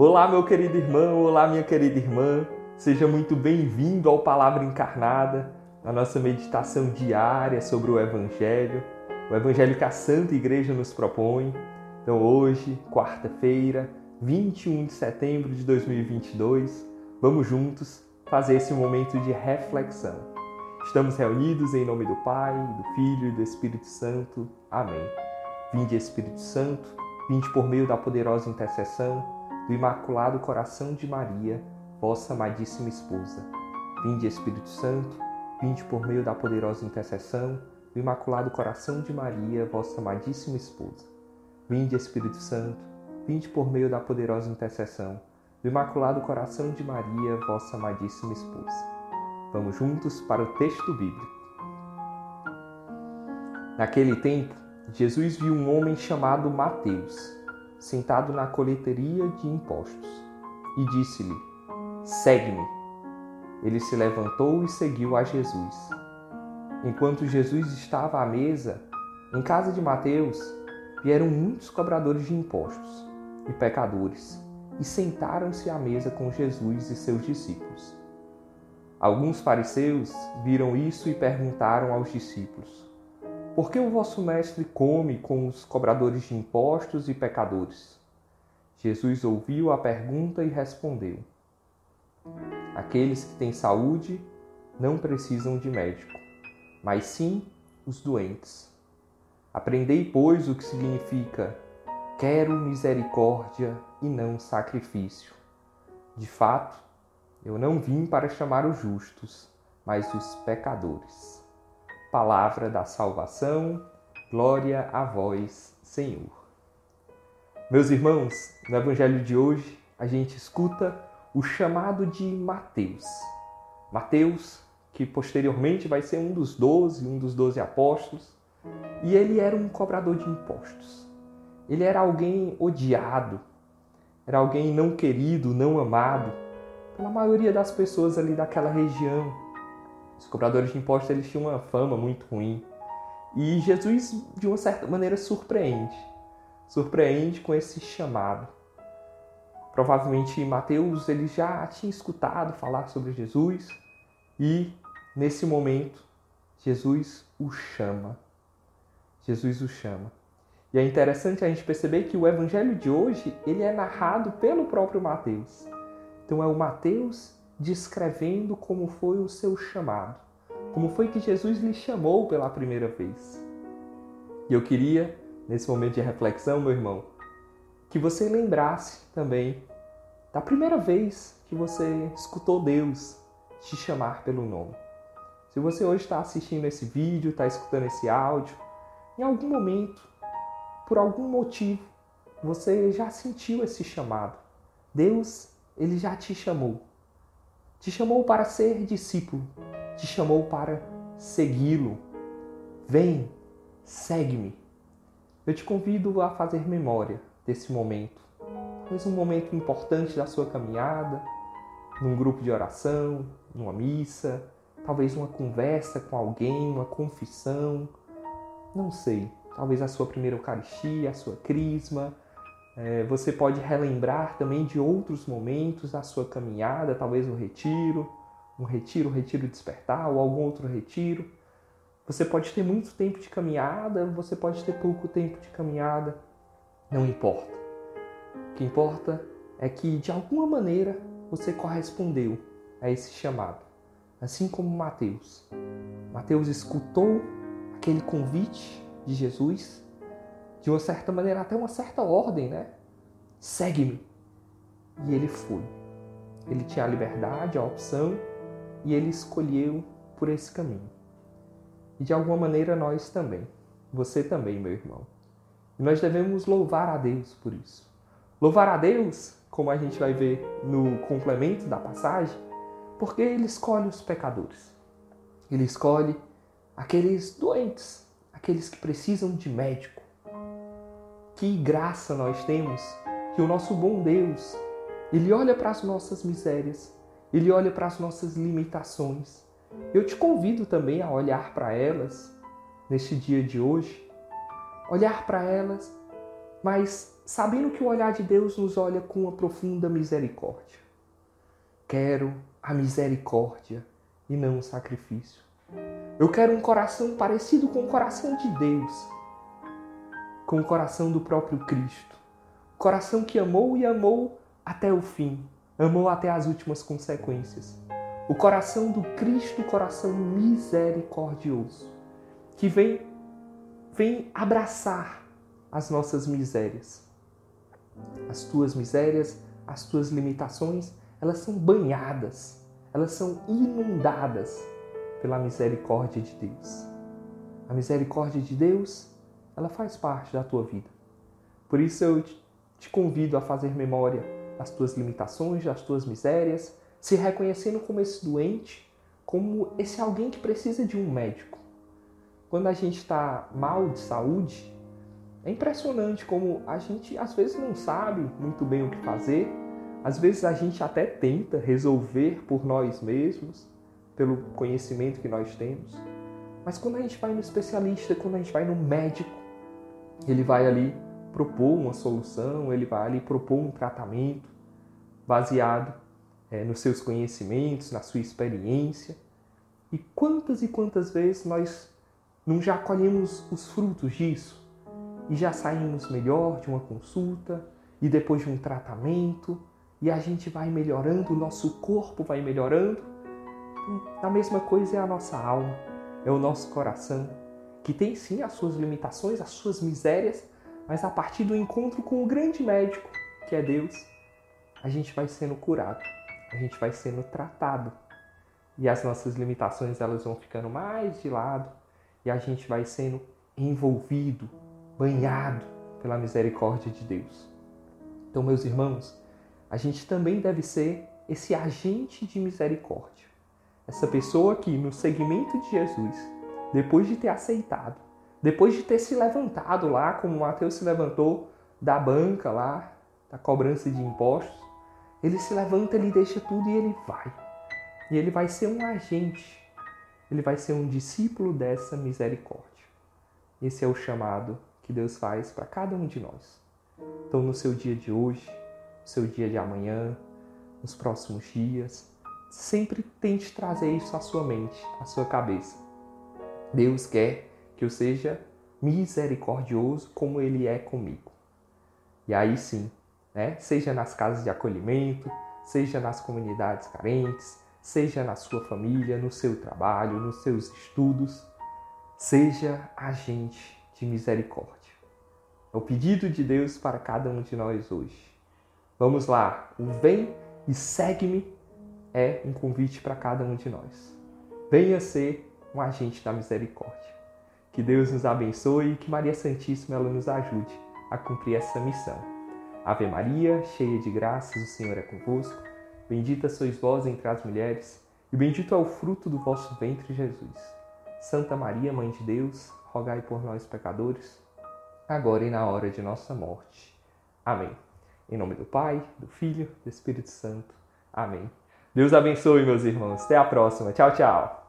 Olá, meu querido irmão, olá, minha querida irmã. Seja muito bem-vindo ao Palavra Encarnada, a nossa meditação diária sobre o Evangelho, o Evangelho que a Santa Igreja nos propõe. Então, hoje, quarta-feira, 21 de setembro de 2022, vamos juntos fazer esse momento de reflexão. Estamos reunidos em nome do Pai, do Filho e do Espírito Santo. Amém. Vinde, Espírito Santo, vinde por meio da poderosa intercessão do Imaculado Coração de Maria, vossa amadíssima esposa. Vinde, Espírito Santo, vinde por meio da poderosa intercessão do Imaculado Coração de Maria, vossa amadíssima esposa. Vinde, Espírito Santo, vinde por meio da poderosa intercessão do Imaculado Coração de Maria, vossa amadíssima esposa. Vamos juntos para o texto bíblico. Naquele tempo, Jesus viu um homem chamado Mateus sentado na coleteria de impostos, e disse-lhe: Segue-me. Ele se levantou e seguiu a Jesus. Enquanto Jesus estava à mesa, em casa de Mateus, vieram muitos cobradores de impostos e pecadores e sentaram-se à mesa com Jesus e seus discípulos. Alguns fariseus viram isso e perguntaram aos discípulos: por que o vosso mestre come com os cobradores de impostos e pecadores? Jesus ouviu a pergunta e respondeu: Aqueles que têm saúde não precisam de médico, mas sim os doentes. Aprendei, pois, o que significa quero misericórdia e não sacrifício. De fato, eu não vim para chamar os justos, mas os pecadores palavra da salvação, glória a vós, Senhor. Meus irmãos, no Evangelho de hoje a gente escuta o chamado de Mateus. Mateus, que posteriormente vai ser um dos doze, um dos doze apóstolos, e ele era um cobrador de impostos. Ele era alguém odiado, era alguém não querido, não amado pela maioria das pessoas ali daquela região os cobradores de impostos eles tinham uma fama muito ruim. E Jesus, de uma certa maneira, surpreende. Surpreende com esse chamado. Provavelmente Mateus ele já tinha escutado falar sobre Jesus e nesse momento Jesus o chama. Jesus o chama. E é interessante a gente perceber que o evangelho de hoje, ele é narrado pelo próprio Mateus. Então é o Mateus descrevendo como foi o seu chamado, como foi que Jesus lhe chamou pela primeira vez. E eu queria, nesse momento de reflexão, meu irmão, que você lembrasse também da primeira vez que você escutou Deus te chamar pelo nome. Se você hoje está assistindo esse vídeo, está escutando esse áudio, em algum momento, por algum motivo, você já sentiu esse chamado. Deus, ele já te chamou. Te chamou para ser discípulo, te chamou para segui-lo. Vem, segue-me. Eu te convido a fazer memória desse momento. Talvez um momento importante da sua caminhada, num grupo de oração, numa missa, talvez uma conversa com alguém, uma confissão, não sei, talvez a sua primeira Eucaristia, a sua crisma, é, você pode relembrar também de outros momentos da sua caminhada, talvez um retiro, um retiro, um retiro despertar ou algum outro retiro. Você pode ter muito tempo de caminhada, você pode ter pouco tempo de caminhada, não importa. O que importa é que de alguma maneira você correspondeu a esse chamado, assim como Mateus. Mateus escutou aquele convite de Jesus de uma certa maneira, até uma certa ordem, né? Segue-me. E ele foi. Ele tinha a liberdade, a opção, e ele escolheu por esse caminho. E de alguma maneira nós também. Você também, meu irmão. E nós devemos louvar a Deus por isso. Louvar a Deus, como a gente vai ver no complemento da passagem, porque ele escolhe os pecadores. Ele escolhe aqueles doentes, aqueles que precisam de médico, que graça nós temos que o nosso bom Deus, ele olha para as nossas misérias, ele olha para as nossas limitações. Eu te convido também a olhar para elas neste dia de hoje, olhar para elas, mas sabendo que o olhar de Deus nos olha com uma profunda misericórdia. Quero a misericórdia e não o sacrifício. Eu quero um coração parecido com o coração de Deus, com o coração do próprio Cristo. Coração que amou e amou até o fim, amou até as últimas consequências. O coração do Cristo, coração misericordioso, que vem, vem abraçar as nossas misérias. As tuas misérias, as tuas limitações, elas são banhadas, elas são inundadas pela misericórdia de Deus. A misericórdia de Deus, ela faz parte da tua vida. Por isso eu te convido a fazer memória das tuas limitações, das tuas misérias, se reconhecendo como esse doente, como esse alguém que precisa de um médico. Quando a gente está mal de saúde, é impressionante como a gente às vezes não sabe muito bem o que fazer, às vezes a gente até tenta resolver por nós mesmos, pelo conhecimento que nós temos. Mas quando a gente vai no especialista, quando a gente vai no médico, ele vai ali propor uma solução, ele vai ali propor um tratamento baseado é, nos seus conhecimentos, na sua experiência. E quantas e quantas vezes nós não já colhemos os frutos disso e já saímos melhor de uma consulta e depois de um tratamento e a gente vai melhorando, o nosso corpo vai melhorando a mesma coisa é a nossa alma, é o nosso coração, que tem sim as suas limitações, as suas misérias, mas a partir do encontro com o grande médico, que é Deus, a gente vai sendo curado, a gente vai sendo tratado. E as nossas limitações elas vão ficando mais de lado e a gente vai sendo envolvido, banhado pela misericórdia de Deus. Então, meus irmãos, a gente também deve ser esse agente de misericórdia. Essa pessoa que, no segmento de Jesus, depois de ter aceitado, depois de ter se levantado lá, como Mateus se levantou da banca lá, da cobrança de impostos, ele se levanta, ele deixa tudo e ele vai. E ele vai ser um agente, ele vai ser um discípulo dessa misericórdia. Esse é o chamado que Deus faz para cada um de nós. Então, no seu dia de hoje, no seu dia de amanhã, nos próximos dias, sempre tente trazer isso à sua mente, à sua cabeça. Deus quer que eu seja misericordioso como Ele é comigo. E aí sim, né? seja nas casas de acolhimento, seja nas comunidades carentes, seja na sua família, no seu trabalho, nos seus estudos, seja agente de misericórdia. É o pedido de Deus para cada um de nós hoje. Vamos lá, o vem e segue-me é um convite para cada um de nós. Venha ser um agente da misericórdia. Que Deus nos abençoe e que Maria Santíssima ela nos ajude a cumprir essa missão. Ave Maria, cheia de graças, o Senhor é convosco. Bendita sois vós entre as mulheres, e bendito é o fruto do vosso ventre, Jesus. Santa Maria, Mãe de Deus, rogai por nós, pecadores, agora e na hora de nossa morte. Amém. Em nome do Pai, do Filho, do Espírito Santo. Amém. Deus abençoe, meus irmãos. Até a próxima. Tchau, tchau.